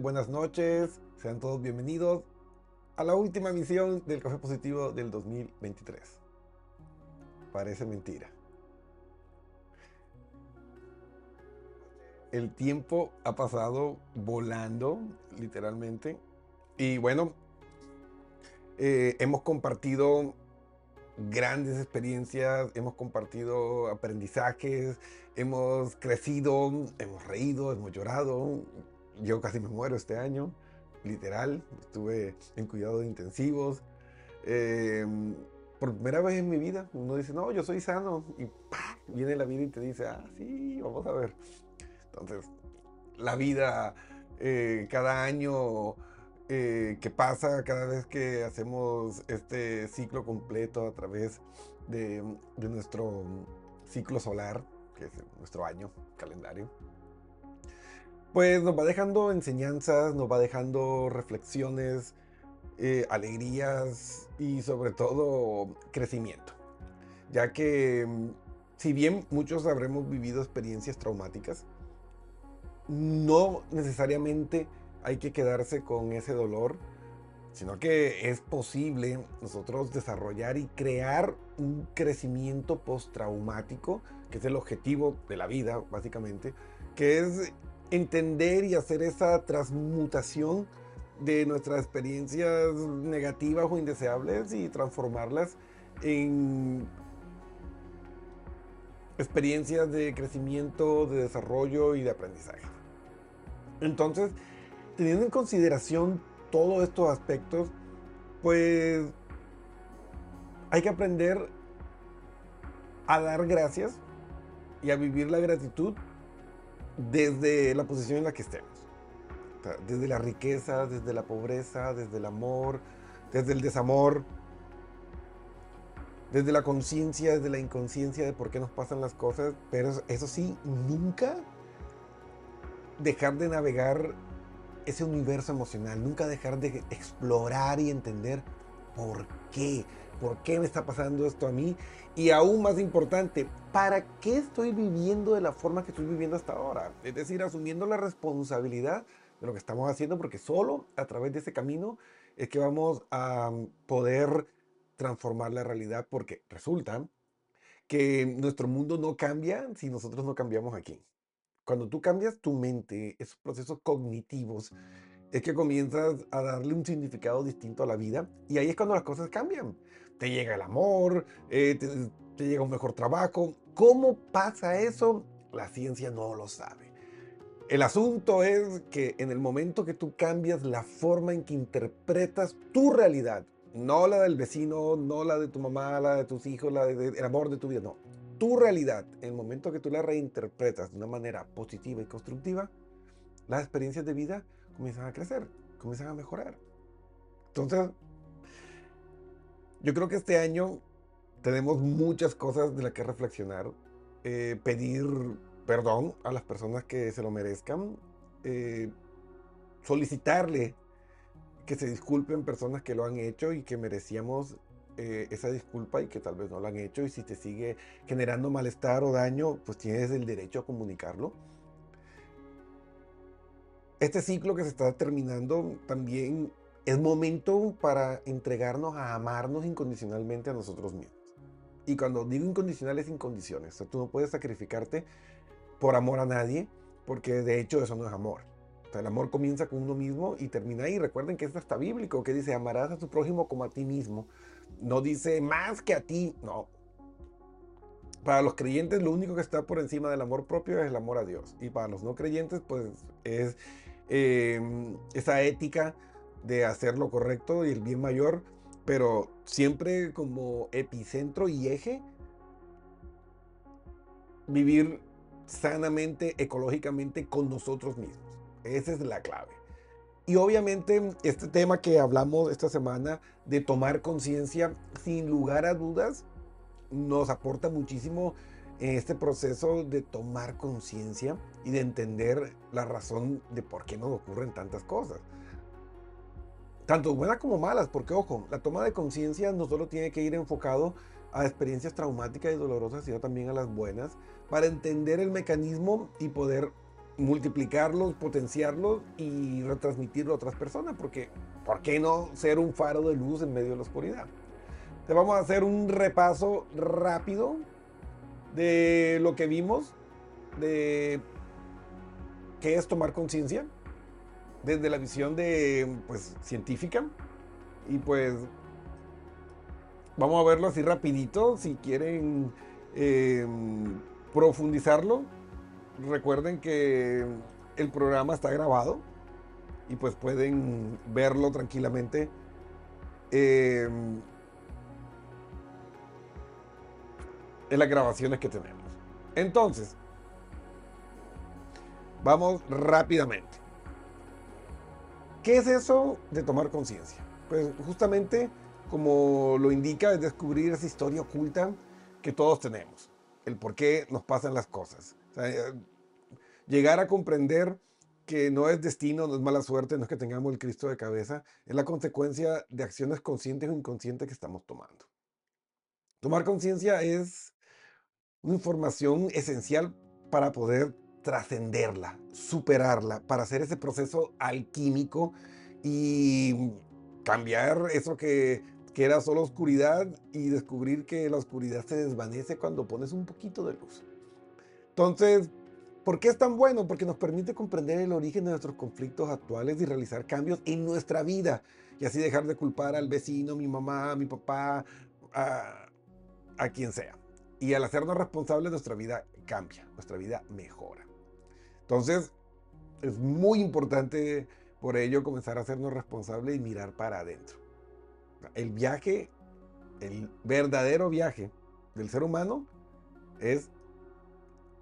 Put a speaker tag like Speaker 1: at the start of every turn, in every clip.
Speaker 1: Buenas noches, sean todos bienvenidos a la última misión del Café Positivo del 2023. Parece mentira. El tiempo ha pasado volando, literalmente. Y bueno, eh, hemos compartido grandes experiencias, hemos compartido aprendizajes, hemos crecido, hemos reído, hemos llorado. Yo casi me muero este año, literal. Estuve en cuidados intensivos. Em, por primera vez en mi vida, uno dice, no, yo soy sano. Y viene la vida y te dice, ah, sí, vamos a ver. Entonces, la vida eh, cada año eh, que pasa cada vez que hacemos este ciclo completo a través de, nuestro ciclo solar, que es nuestro año calendario, pues nos va dejando enseñanzas, nos va dejando reflexiones, eh, alegrías y sobre todo crecimiento. Ya que mm, si bien muchos habremos vivido experiencias traumáticas, no necesariamente hay que quedarse con ese dolor, sino que es posible nosotros desarrollar y crear un crecimiento postraumático, que es el objetivo de la vida, básicamente, que es entender y hacer esa transmutación de nuestras experiencias negativas o indeseables y transformarlas en experiencias de crecimiento, de desarrollo y de aprendizaje. Entonces, teniendo en consideración todos estos aspectos, pues hay que aprender a dar gracias y a vivir la gratitud desde la posición en la que estemos. desde la riqueza, desde la pobreza, desde el amor, desde el desamor, desde la conciencia, desde la inconsciencia de por qué nos pasan las cosas, pero eso sí, nunca dejar de navegar ese universo emocional, nunca dejar de explorar y entender por qué, por qué me está pasando esto a mí y aún más importante, ¿para qué estoy viviendo de la forma que estoy viviendo hasta ahora? Es decir, asumiendo la responsabilidad de lo que estamos haciendo porque solo a través de ese camino es que vamos a poder transformar la realidad porque resulta que nuestro mundo no cambia si nosotros no cambiamos aquí. Cuando tú cambias tu mente, esos procesos cognitivos, es que comienzas a darle un significado distinto a la vida y ahí es cuando las cosas cambian. Te llega el amor, eh, te, llega un mejor trabajo. ¿Cómo pasa eso? La ciencia no lo sabe. El asunto es que en el momento que tú cambias la forma en que interpretas tu realidad, no la del vecino, no la de tu mamá, la de tus hijos, la del amor de tu vida, no tu realidad, en el momento que tú la reinterpretas de una manera positiva y constructiva, las experiencias de vida comienzan a crecer, comienzan a mejorar. Entonces, yo creo que este año tenemos muchas cosas de las que reflexionar, eh, pedir perdón a las personas que se lo merezcan, eh, solicitarle que se disculpen personas que lo han hecho y que merecíamos eh, esa disculpa y que tal vez no la han hecho y si te sigue generando malestar o daño, pues tienes el derecho a comunicarlo. Este ciclo que se está terminando también es momento para entregarnos a amarnos incondicionalmente a nosotros mismos. Y cuando digo incondicional es incondiciones. O sea, tú no puedes sacrificarte por amor a nadie, porque de hecho eso no es amor. O sea, el amor comienza con uno mismo y termina ahí. Recuerden que esto está bíblico, que dice, amarás a tu prójimo como a ti mismo. No dice más que a ti, no. Para los creyentes lo único que está por encima del amor propio es el amor a Dios. Y para los no creyentes pues es em, esa ética de hacer lo correcto y el bien mayor, pero siempre como epicentro y eje, vivir sanamente, ecológicamente con nosotros mismos. Esa es la clave. Y obviamente este tema que hablamos esta semana de tomar conciencia, sin lugar a dudas, nos aporta muchísimo en este proceso de tomar conciencia y de entender la razón de por qué nos ocurren tantas cosas. Tanto buenas como malas, porque ojo, la toma de conciencia no solo tiene que ir enfocado a experiencias traumáticas y dolorosas, sino también a las buenas, para entender el mecanismo y poder multiplicarlos, potenciarlos y retransmitirlo a otras personas, porque ¿por qué no ser un faro de luz en medio de la oscuridad? Te vamos a hacer un repaso rápido de lo que vimos, de qué es tomar conciencia, desde la visión de, pues, científica, y pues vamos a verlo así rapidito, si quieren em, profundizarlo, recuerden que el programa está grabado y pues pueden verlo tranquilamente. Em, en las grabaciones que tenemos. Entonces, vamos rápidamente. ¿Qué es eso de tomar conciencia? Pues justamente como lo indica es descubrir esa historia oculta que todos tenemos, el por qué nos pasan las cosas. Eh, llegar a comprender que no es destino, no es mala suerte, no es que tengamos el Cristo de cabeza, es la consecuencia de acciones conscientes o inconscientes que estamos tomando. Tomar conciencia es una información esencial para poder trascenderla, superarla, para hacer ese proceso alquímico y cambiar eso que, que, era solo oscuridad y descubrir que la oscuridad se desvanece cuando pones un poquito de luz. Entonces, ¿por qué es tan bueno? Porque nos permite comprender el origen de nuestros conflictos actuales y realizar cambios en nuestra vida y así dejar de culpar al vecino, mi mamá, mi papá, a, a quien sea. Y al hacernos responsables, nuestra vida cambia, nuestra vida mejora. Entonces, es muy importante por ello comenzar a hacernos responsables y mirar para adentro. El viaje, el verdadero viaje del ser humano es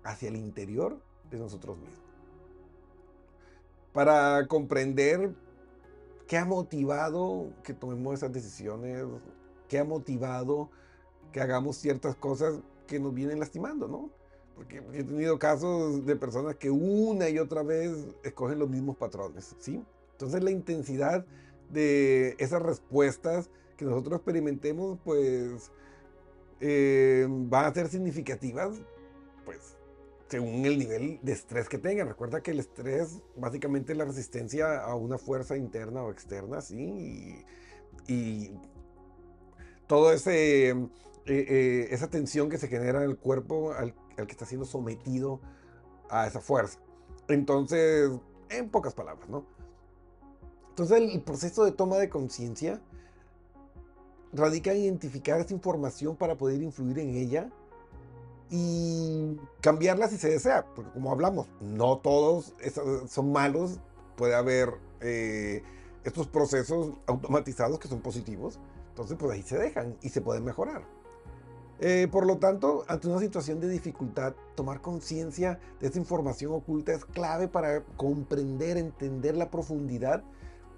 Speaker 1: hacia el interior de nosotros mismos. Para comprender qué ha motivado que tomemos esas decisiones, qué ha motivado que hagamos ciertas cosas que nos vienen lastimando, ¿no? Porque he tenido casos de personas que una y otra vez escogen los mismos patrones, ¿sí? Entonces la intensidad de esas respuestas que nosotros experimentemos, pues, eh, van a ser significativas, pues, según el nivel de estrés que tengan. Recuerda que el estrés básicamente es la resistencia a una fuerza interna o externa, ¿sí? Y, y todo ese eh, eh, esa tensión que se genera en el cuerpo al, que está siendo sometido a esa fuerza. Entonces, en pocas palabras, ¿no? Entonces el, proceso de toma de conciencia radica en identificar esa información para poder influir en ella y cambiarla si se desea, porque como hablamos, no todos son malos, puede haber eh, estos procesos automatizados que son positivos, entonces pues ahí se dejan y se pueden mejorar. Eh, por lo tanto, ante una situación de dificultad, tomar conciencia de esta información oculta es clave para comprender, entender la profundidad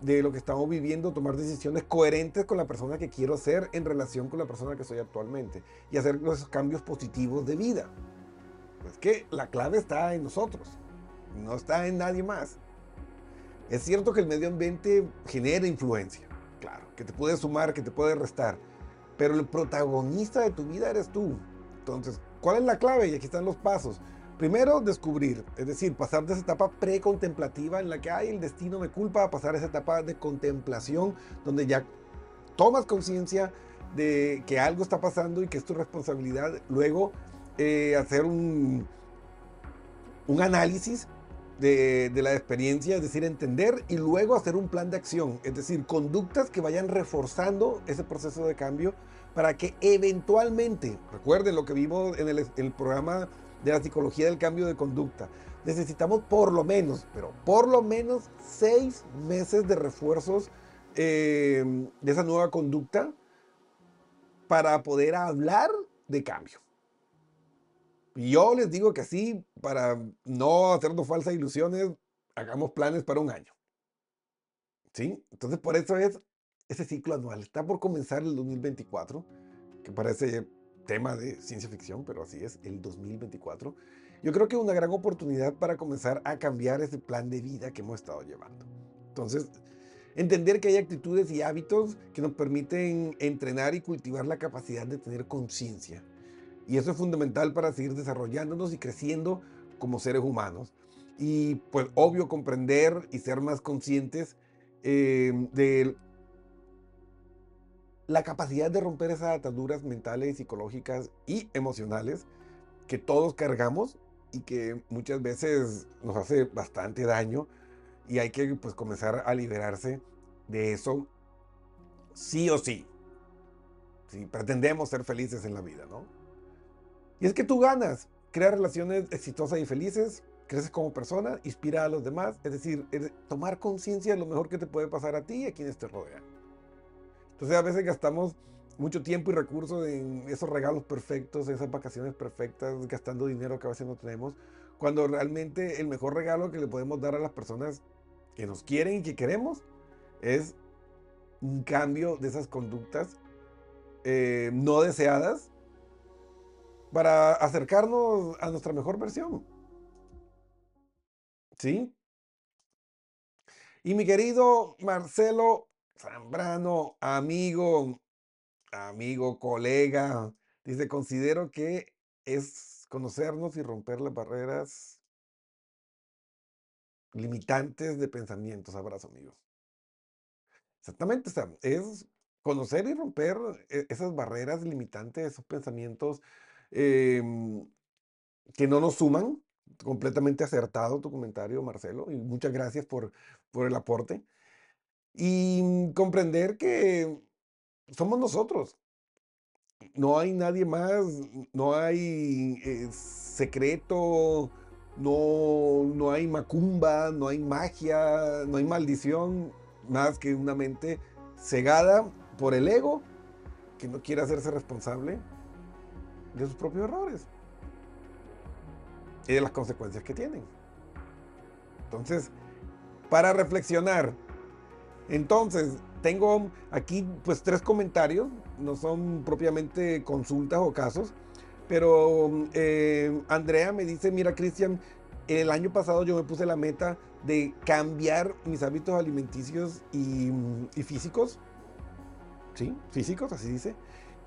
Speaker 1: de lo que estamos viviendo, tomar decisiones coherentes con la persona que quiero ser en relación con la persona que soy actualmente y hacer esos cambios positivos de vida. Es que la clave está en nosotros, no está en nadie más. Es cierto que el medio ambiente genera influencia, claro, que te puede sumar, que te puede restar, pero el protagonista de tu vida eres tú. Entonces, ¿cuál es la clave? Y aquí están los pasos. Primero, descubrir, es decir, pasar de esa etapa precontemplativa en la que hay el destino me culpa, a pasar a esa etapa de contemplación donde ya tomas conciencia de que algo está pasando y que es tu responsabilidad. Luego, eh, hacer un, un análisis de, la experiencia, es decir, entender y luego hacer un plan de acción, es decir, conductas que vayan reforzando ese proceso de cambio para que eventualmente, recuerden lo que vimos en el, programa de la psicología del cambio de conducta, necesitamos por lo menos, pero por lo menos seis meses de refuerzos eh, de esa nueva conducta para poder hablar de cambio. Yo les digo que sí, para no hacernos falsas ilusiones, hagamos planes para un año. ¿Sí? Entonces, por eso es ese ciclo anual. Está por comenzar el 2024, que parece tema de ciencia ficción, pero así es, el 2024. Yo creo que es una gran oportunidad para comenzar a cambiar ese plan de vida que hemos estado llevando. Entonces, entender que hay actitudes y hábitos que nos permiten entrenar y cultivar la capacidad de tener conciencia. Y eso es fundamental para seguir desarrollándonos y creciendo como seres humanos. y pues obvio comprender y ser más conscientes eh, de la capacidad de romper esas ataduras mentales, psicológicas y emocionales que todos cargamos y que muchas veces nos hace bastante daño y hay que pues comenzar a liberarse de eso sí o sí. Si pretendemos ser felices en la vida, ¿no? Y es que tú ganas, crear relaciones exitosas y felices, creces como persona, inspira a los demás, es decir, tomar conciencia de lo mejor que te puede pasar a ti y a quienes te rodean. Entonces a veces gastamos mucho tiempo y recursos en esos regalos perfectos, esas vacaciones perfectas, gastando dinero que a veces no tenemos, cuando realmente el mejor regalo que le podemos dar a las personas que nos quieren y que queremos es un cambio de esas conductas eh, no deseadas para acercarnos a nuestra mejor versión. ¿Sí? Y mi querido Marcelo Zambrano, amigo, amigo, colega, dice, considero que es conocernos y romper las barreras limitantes de pensamientos. Abrazo, amigo. Exactamente, es conocer y romper e, esas barreras limitantes, esos pensamientos em, que no nos suman. Completamente acertado tu comentario, Marcelo, y muchas gracias por, por el aporte. Y comprender que somos nosotros. No hay nadie más, no hay eh, secreto, no, no hay macumba, no hay magia, no hay maldición, más que una mente cegada por el ego que no quiere hacerse responsable de sus propios errores y de las consecuencias que tienen. Entonces, para reflexionar, entonces, tengo aquí pues tres comentarios, no son propiamente consultas o casos, pero eh, Andrea me dice, mira Cristian, el año pasado yo me puse la meta de cambiar mis hábitos alimenticios y, y físicos, ¿sí? Físicos, así dice,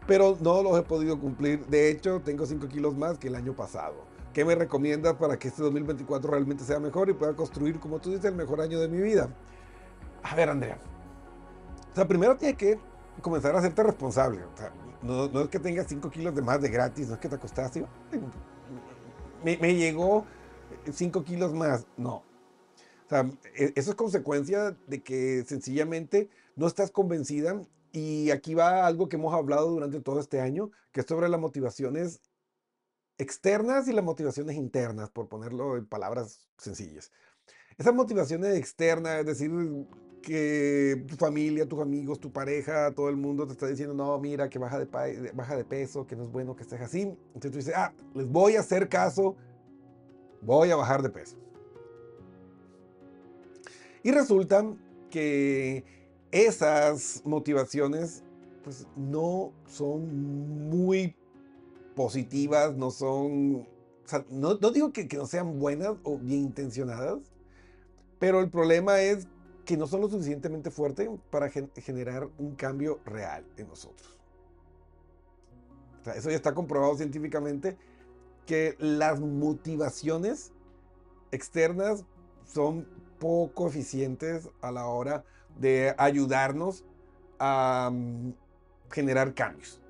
Speaker 1: pero no los he podido cumplir. De hecho, tengo 5 kilos más que el año pasado. ¿Qué me recomiendas para que este 2024 realmente sea mejor y pueda construir, como tú dices, el mejor año de mi vida? A ver, Andrea. O sea, primero tienes que comenzar a hacerte responsable. O sea, no, es que tengas 5 kilos de más de gratis, no es que te acostaste. Me, me llegó 5 kilos más. No. O sea, e, eso es consecuencia de que sencillamente no estás convencida. Y aquí va algo que hemos hablado durante todo este año, que es sobre las motivaciones externas y las motivaciones internas, por ponerlo en palabras sencillas. Esas motivaciones externas, es decir, que tu familia, tus amigos, tu pareja, todo el mundo te está diciendo, no, mira, que baja de, baja de peso, que no es bueno que estés así. Entonces tú dices, ah, les voy a hacer caso, voy a bajar de peso. Y resulta que esas motivaciones pues no son muy positivas, no son, no, digo que, que no sean buenas o bien intencionadas, pero el problema es que no son lo suficientemente fuertes para generar un cambio real en nosotros. eso ya está comprobado científicamente que las motivaciones externas son poco eficientes a la hora de ayudarnos a mm, generar cambios.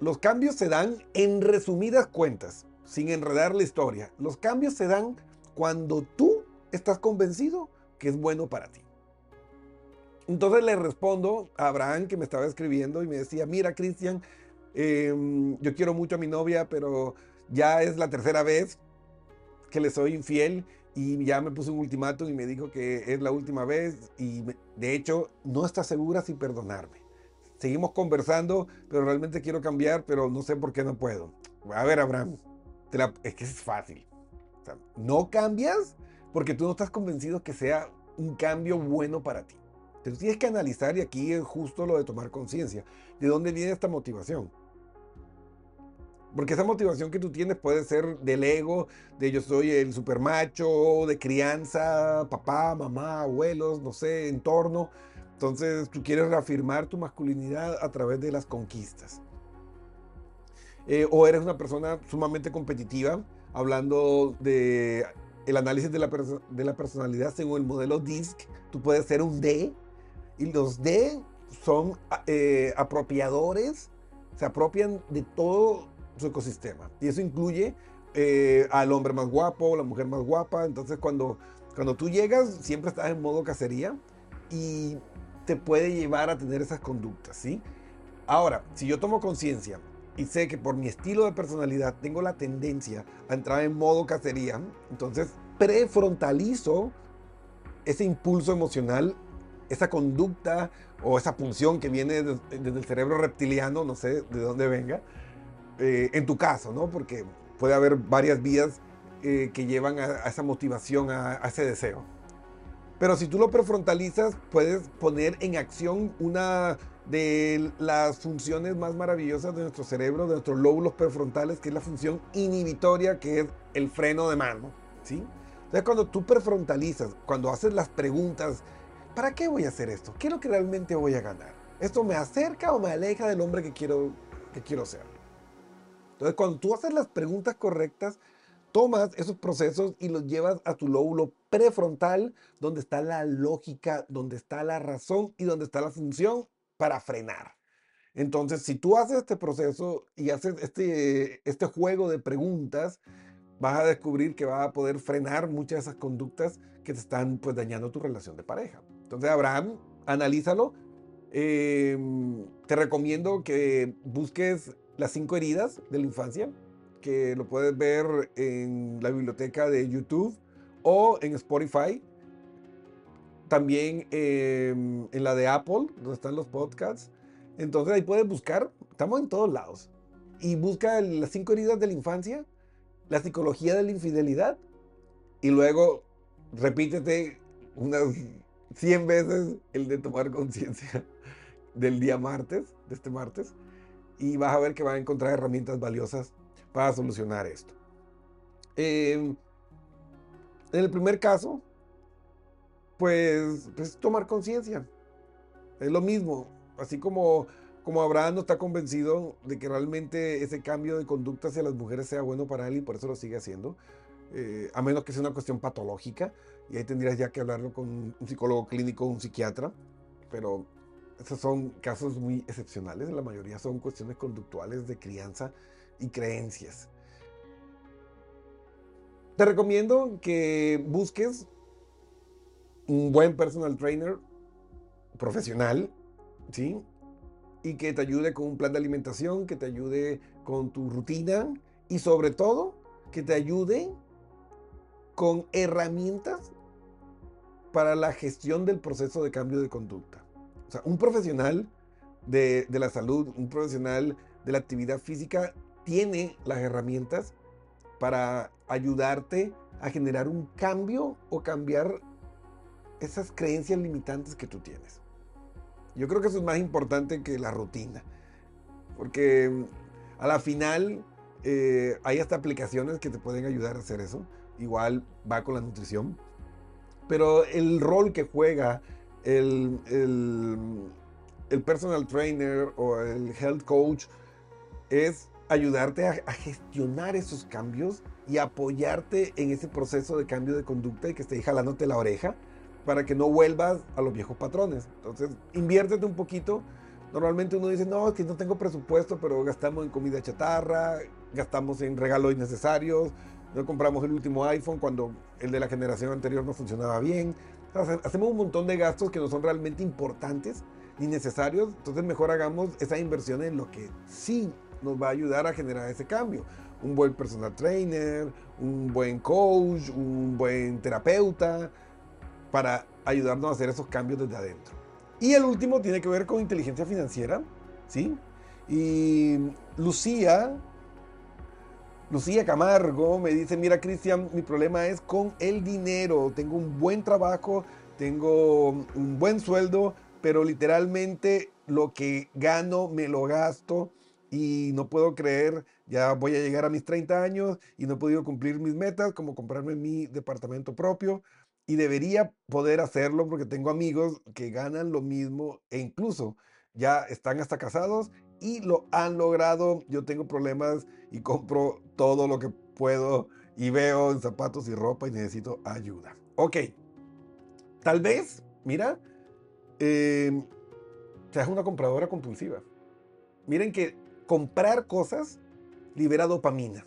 Speaker 1: Los cambios se dan en resumidas cuentas, sin enredar la historia. Los cambios se dan cuando tú estás convencido que es bueno para ti. Entonces le respondo a Abraham que me estaba escribiendo y me decía, mira Cristian, em, yo quiero mucho a mi novia, pero ya es la tercera vez que le soy infiel y ya me puso un ultimátum y me dijo que es la última vez y de hecho no está segura si perdonarme. Seguimos conversando, pero realmente quiero cambiar, pero no sé por qué no puedo. A ver, Abraham, es que es fácil. no cambias porque tú no estás convencido que sea un cambio bueno para ti. Te tienes que analizar y aquí es justo lo de tomar conciencia. ¿De dónde viene esta motivación? Porque esa motivación que tú tienes puede ser del ego, de yo soy el supermacho, de crianza, papá, mamá, abuelos, no sé, entorno. Entonces tú quieres reafirmar tu masculinidad a través de las conquistas. Eh, o eres una persona sumamente competitiva, hablando de el análisis de la, de la personalidad según el modelo DISC, tú puedes ser un D y los D son eh, apropiadores, se apropian de todo su ecosistema. Y eso incluye eh, al hombre más guapo, la mujer más guapa. Entonces cuando, cuando tú llegas, siempre estás en modo cacería y te puede llevar a tener esas conductas, ¿sí? Ahora, si yo tomo conciencia y sé que por mi estilo de personalidad tengo la tendencia a entrar en modo cacería, entonces prefrontalizo ese impulso emocional, esa conducta o esa función que viene desde, el cerebro reptiliano, no sé de dónde venga, eh, en tu caso, ¿no? Porque puede haber varias vías eh, que llevan a, esa motivación, a, a ese deseo. Pero si tú lo prefrontalizas, puedes poner en acción una de las funciones más maravillosas de nuestro cerebro, de nuestros lóbulos prefrontales, que es la función inhibitoria, que es el freno de mano. ¿sí? Entonces, cuando tú prefrontalizas, cuando haces las preguntas, ¿para qué voy a hacer esto? ¿Qué es lo que realmente voy a ganar? ¿Esto me acerca o me aleja del hombre que quiero, que quiero ser? Entonces, cuando tú haces las preguntas correctas, tomas esos procesos y los llevas a tu lóbulo prefrontal, donde está la lógica, donde está la razón y donde está la función para frenar. Entonces, si tú haces este proceso y haces este, este juego de preguntas, vas a descubrir que vas a poder frenar muchas de esas conductas que te están pues dañando tu relación de pareja. Entonces, Abraham, analízalo. Em, te recomiendo que busques las cinco heridas de la infancia, que lo puedes ver en la biblioteca de YouTube o en Spotify. También em, en la de Apple, donde están los podcasts. Entonces ahí puedes buscar, estamos en todos lados. Y busca las cinco heridas de la infancia, la psicología de la infidelidad. Y luego repítete unas 100 veces el de tomar conciencia del día martes, de este martes. Y vas a ver que vas a encontrar herramientas valiosas para solucionar esto. Em, en el primer caso, pues, pues tomar conciencia. Es lo mismo, así como, como Abraham no está convencido de que realmente ese cambio de conducta hacia las mujeres sea bueno para él y por eso lo sigue haciendo, eh, a menos que sea una cuestión patológica, y ahí tendrías ya que hablarlo con un psicólogo clínico o un psiquiatra, pero esos son casos muy excepcionales, la mayoría son cuestiones conductuales de crianza y creencias. Te recomiendo que busques un buen personal trainer profesional, ¿sí? Y que te ayude con un plan de alimentación, que te ayude con tu rutina y sobre todo que te ayude con herramientas para la gestión del proceso de cambio de conducta. O sea, un profesional de, la salud, un profesional de la actividad física tiene las herramientas para ayudarte a generar un cambio o cambiar esas creencias limitantes que tú tienes. Yo creo que eso es más importante que la rutina, porque mm, a la final eh, hay hasta aplicaciones que te pueden ayudar a hacer eso. Igual va con la nutrición, pero el rol que juega el, el, el personal trainer o el health coach es ayudarte a, gestionar esos cambios y apoyarte en ese proceso de cambio de conducta y que esté jalándote la oreja para que no vuelvas a los viejos patrones. Entonces, inviértete un poquito. Normalmente uno dice, no, que no tengo presupuesto, pero gastamos en comida chatarra, gastamos en regalos innecesarios, no compramos el último iPhone cuando el de la generación anterior no funcionaba bien. Hacemos un montón de gastos que no son realmente importantes ni necesarios. Entonces, mejor hagamos esa inversión en lo que sí nos va a ayudar a generar ese cambio. Un buen personal trainer, un buen coach, un buen terapeuta, para ayudarnos a hacer esos cambios desde adentro. Y el último tiene que ver con inteligencia financiera, ¿sí? Y Lucía, Lucía Camargo me dice, mira Cristian, mi problema es con el dinero. Tengo un buen trabajo, tengo un buen sueldo, pero literalmente lo que gano me lo gasto y no puedo creer, ya voy a llegar a mis 30 años y no he podido cumplir mis metas, como comprarme mi departamento propio. Y debería poder hacerlo porque tengo amigos que ganan lo mismo e incluso ya están hasta casados y lo han logrado. Yo tengo problemas y compro todo lo que puedo y veo en zapatos y ropa y necesito ayuda. Ok, tal vez, mira, eh, seas una compradora compulsiva. Miren que comprar cosas libera dopamina.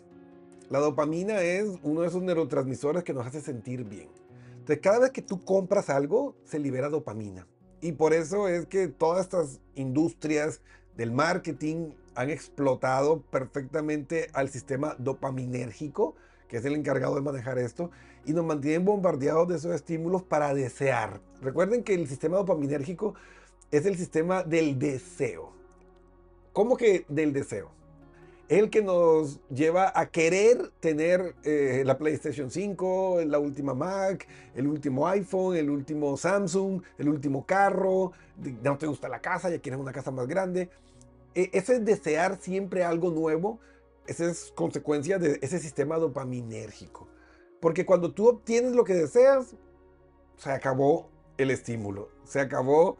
Speaker 1: La dopamina es uno de esos neurotransmisores que nos hace sentir bien. Entonces, cada vez que tú compras algo, se libera dopamina. Y por eso es que todas estas industrias del marketing han explotado perfectamente al sistema dopaminérgico, que es el encargado de manejar esto, y nos mantienen bombardeados de esos estímulos para desear. Recuerden que el sistema dopaminérgico es el sistema del deseo. ¿Cómo que del deseo? el que nos lleva a querer tener eh, la PlayStation 5, la última Mac, el último iPhone, el último Samsung, el último carro. No te gusta la casa, ya quieres una casa más grande. E, ese es desear siempre algo nuevo. Esa es consecuencia de ese sistema dopaminérgico. Porque cuando tú obtienes lo que deseas, se acabó el estímulo, se acabó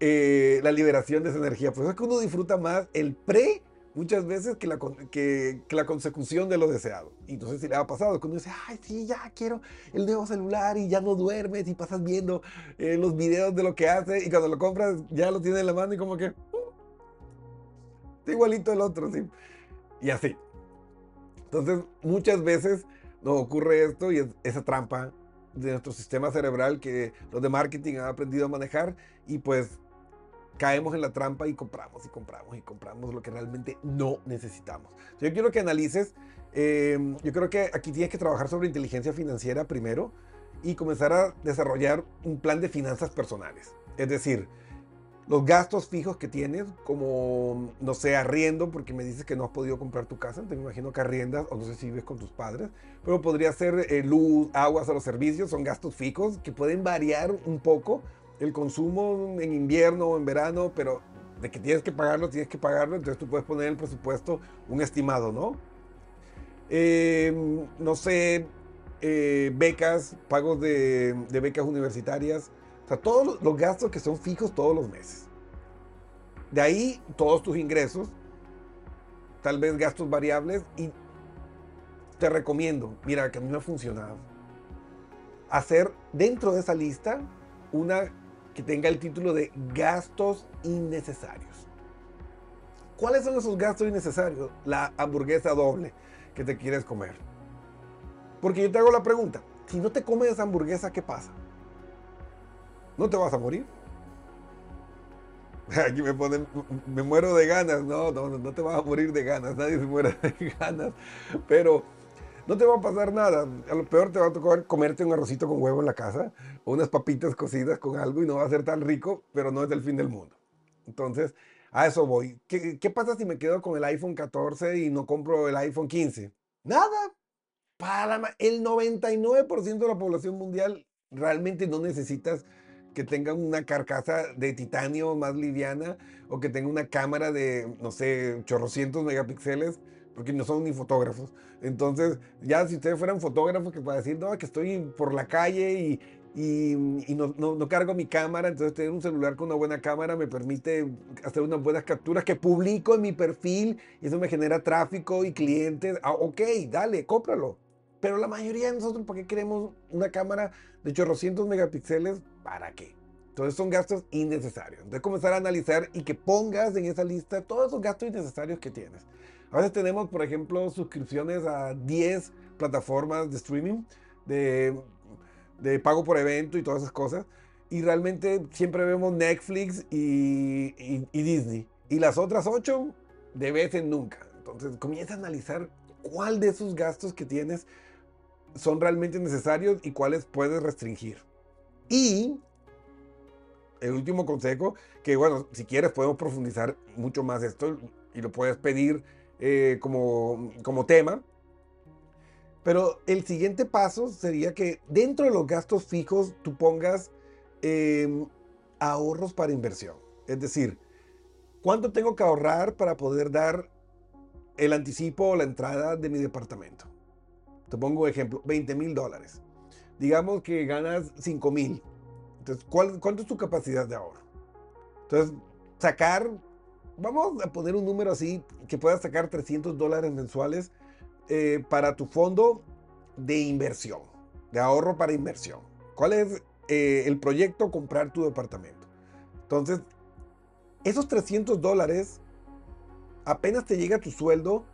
Speaker 1: eh, la liberación de esa energía. Por eso es que uno disfruta más el pre muchas veces que la, consecución de lo deseado. Entonces si le ha pasado, cuando dice, ay, sí, ya quiero el nuevo celular y ya no duermes y pasas viendo eh, los videos de lo que hace y cuando lo compras ya lo tienes en la mano y como que, igualito el otro, ¿sí? Y así. Entonces, muchas veces nos ocurre esto y es esa trampa de nuestro sistema cerebral que los de marketing han aprendido a manejar y pues caemos en la trampa y compramos y compramos y compramos lo que realmente no necesitamos. Yo quiero que analices, em, yo creo que aquí tienes que trabajar sobre inteligencia financiera primero y comenzar a desarrollar un plan de finanzas personales. Es decir, los gastos fijos que tienes, como, no sé, arriendo, porque me dices que no has podido comprar tu casa, te imagino que arriendas, o no sé si vives con tus padres, pero podría ser eh, luz, aguas o los servicios, son gastos fijos que pueden variar un poco el consumo en invierno o en verano, pero de que tienes que pagarlo, tienes que pagarlo, entonces tú puedes poner en el presupuesto un estimado, ¿no? Em, no sé, eh, becas, pagos de, de, becas universitarias, o sea, todos los gastos que son fijos todos los meses. De ahí todos tus ingresos, tal vez gastos variables y te recomiendo, mira, que a mí me ha funcionado, hacer dentro de esa lista una que tenga el título de gastos innecesarios. ¿Cuáles son esos gastos innecesarios? La hamburguesa doble que te quieres comer. Porque yo te hago la pregunta, si no te comes esa hamburguesa, ¿qué pasa? ¿No te vas a morir? Aquí me ponen, me muero de ganas. No, no, no te vas a morir de ganas. Nadie se muere de ganas. Pero no te va a pasar nada. A lo peor te va a tocar comerte un arrocito con huevo en la casa o unas papitas cocidas con algo y no va a ser tan rico, pero no es el fin del mundo. Entonces, a eso voy. ¿Qué, qué pasa si me quedo con el iPhone 14 y no compro el iPhone 15? Nada. Para el 99% de la población mundial realmente no necesitas que tenga una carcasa de titanio más liviana o que tenga una cámara de, no sé, chorrocientos megapíxeles porque no son ni fotógrafos. Entonces, ya si ustedes fueran fotógrafos, que para decir, no, que estoy por la calle y, y, no, no, cargo mi cámara, entonces tener un celular con una buena cámara me permite hacer unas buenas capturas que publico en mi perfil y eso me genera tráfico y clientes. Ah, ok, dale, cómpralo. Pero la mayoría de nosotros, ¿para qué queremos una cámara de 800 megapíxeles? ¿Para qué? Entonces son gastos innecesarios. Entonces comenzar a analizar y que pongas en esa lista todos esos gastos innecesarios que tienes. A veces tenemos, por ejemplo, suscripciones a 10 plataformas de streaming, de, de pago por evento y todas esas cosas. Y realmente siempre vemos Netflix y, y, Disney. Y las otras 8 de vez en nunca. Entonces comienza a analizar cuál de esos gastos que tienes son realmente necesarios y cuáles puedes restringir. Y el último consejo, que bueno, si quieres podemos profundizar mucho más esto y lo puedes pedir eh, como, como tema. Pero el siguiente paso sería que dentro de los gastos fijos tú pongas em, ahorros para inversión. Es decir, ¿cuánto tengo que ahorrar para poder dar el anticipo o la entrada de mi departamento? Te pongo ejemplo, 20 mil dólares. Digamos que ganas 5 mil. Entonces, ¿cuál, ¿cuánto es tu capacidad de ahorro? Entonces, sacar vamos a poner un número así, que puedas sacar 300 dólares mensuales eh, para tu fondo de inversión, de ahorro para inversión. ¿Cuál es eh, el proyecto? Comprar tu departamento. Entonces, esos 300 dólares, apenas te llega tu sueldo,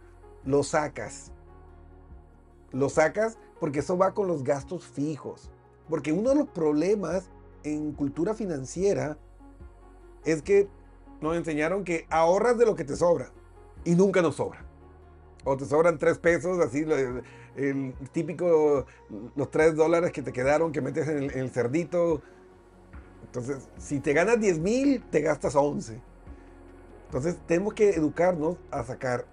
Speaker 1: lo sacas. Lo sacas porque eso va con los gastos fijos. Porque uno de los problemas en cultura financiera es que nos enseñaron que ahorras de lo que te sobra y nunca nos sobra. O te sobran tres pesos, así el, típico, los tres dólares que te quedaron que metes en el, cerdito. Entonces, si te ganas 10 mil, te gastas 11. Entonces, tenemos que educarnos a sacar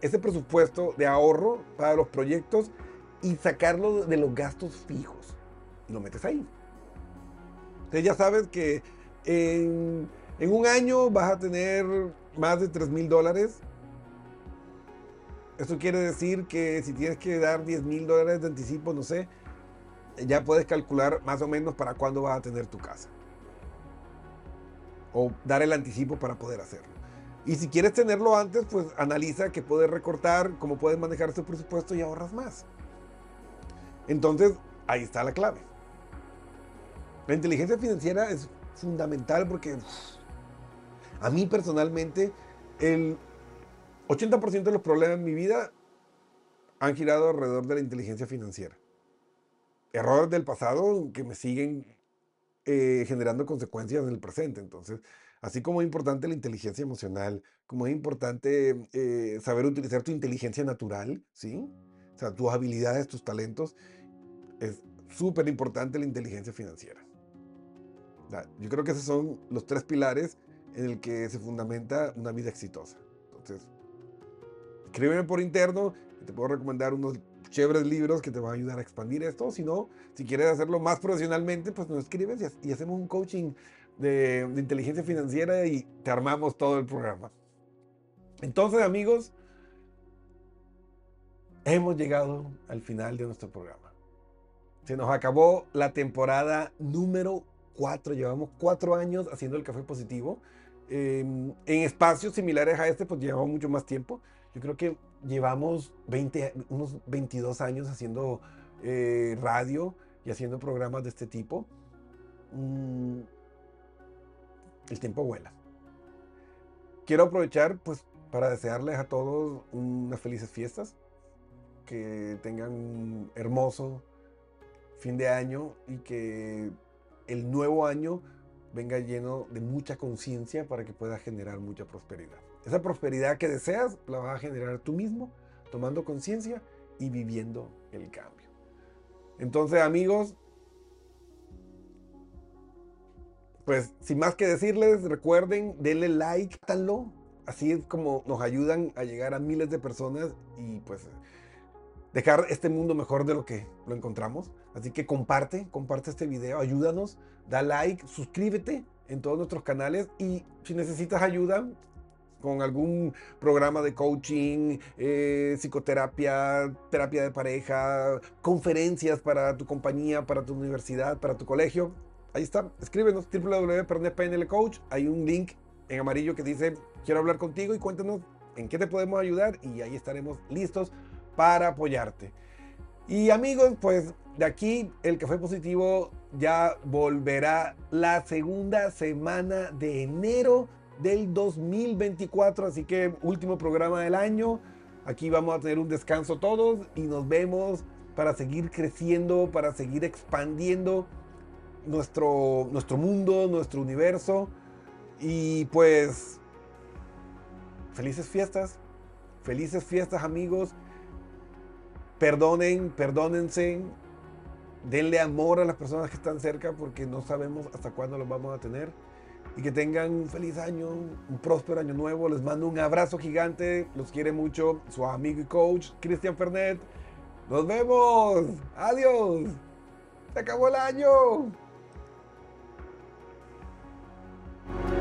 Speaker 1: ese presupuesto de ahorro para los proyectos y sacarlo de los gastos fijos. Y lo metes ahí. Entonces ya sabes que en, en un año vas a tener más de 3 mil dólares eso quiere decir que si tienes que dar 10 mil dólares de anticipo, no sé, ya puedes calcular más o menos para cuándo vas a tener tu casa. O dar el anticipo para poder hacerlo. Y si quieres tenerlo antes, pues analiza que puedes recortar, cómo puedes manejar tu presupuesto y ahorras más. Entonces, ahí está la clave. La inteligencia financiera es fundamental porque a mí personalmente el 80% de los problemas en mi vida han girado alrededor de la inteligencia financiera. Errores del pasado que me siguen eh, generando consecuencias en el presente. Entonces, así como es importante la inteligencia emocional, como es importante eh, saber utilizar tu inteligencia natural, ¿sí? O sea, tus habilidades, tus talentos, es súper importante la inteligencia financiera. Yo creo que esos son los tres pilares en el que se fundamenta una vida exitosa. Entonces, escríbeme por interno, te puedo recomendar unos chéveres libros que te van a ayudar a expandir esto. Si no, si quieres hacerlo más profesionalmente, pues nos escribes y, hacemos un coaching de, inteligencia financiera y te armamos todo el programa. Entonces, amigos, hemos llegado al final de nuestro programa. Se nos acabó la temporada número 4. Llevamos cuatro años haciendo el café positivo. en espacios similares a este, pues llevamos mucho más tiempo. Yo creo que llevamos 20, unos 22 años haciendo eh, radio y haciendo programas de este tipo. Mm, el tiempo vuela. Quiero aprovechar pues para desearles a todos unas felices fiestas, que tengan un hermoso fin de año y que el nuevo año venga lleno de mucha conciencia para que pueda generar mucha prosperidad. Esa prosperidad que deseas la vas a generar tú mismo, tomando conciencia y viviendo el cambio. Entonces, amigos, pues sin más que decirles, recuerden, denle like, háganlo. Así es como nos ayudan a llegar a miles de personas y pues dejar este mundo mejor de lo que lo encontramos. Así que comparte, comparte este video, ayúdanos, da like, suscríbete en todos nuestros canales y si necesitas ayuda, con algún programa de coaching, eh, psicoterapia, terapia de pareja, conferencias para tu compañía, para tu universidad, para tu colegio. Ahí está, escríbenos www.pernetpnlcoach. Hay un link en amarillo que dice quiero hablar contigo y cuéntanos en qué te podemos ayudar y ahí estaremos listos para apoyarte. Y amigos, pues de aquí el café positivo ya volverá la segunda semana de enero del 2024. Así que último programa del año. Aquí vamos a tener un descanso todos y nos vemos para seguir creciendo, para seguir expandiendo nuestro, nuestro mundo, nuestro universo. Y pues, felices fiestas, felices fiestas amigos. Perdonen, perdónense, denle amor a las personas que están cerca porque no sabemos hasta cuándo los vamos a tener y que tengan un feliz año, un próspero año nuevo. Les mando un abrazo gigante, los quiere mucho su amigo y coach Cristian Fernet. Nos vemos, adiós, se acabó el año. Thank you.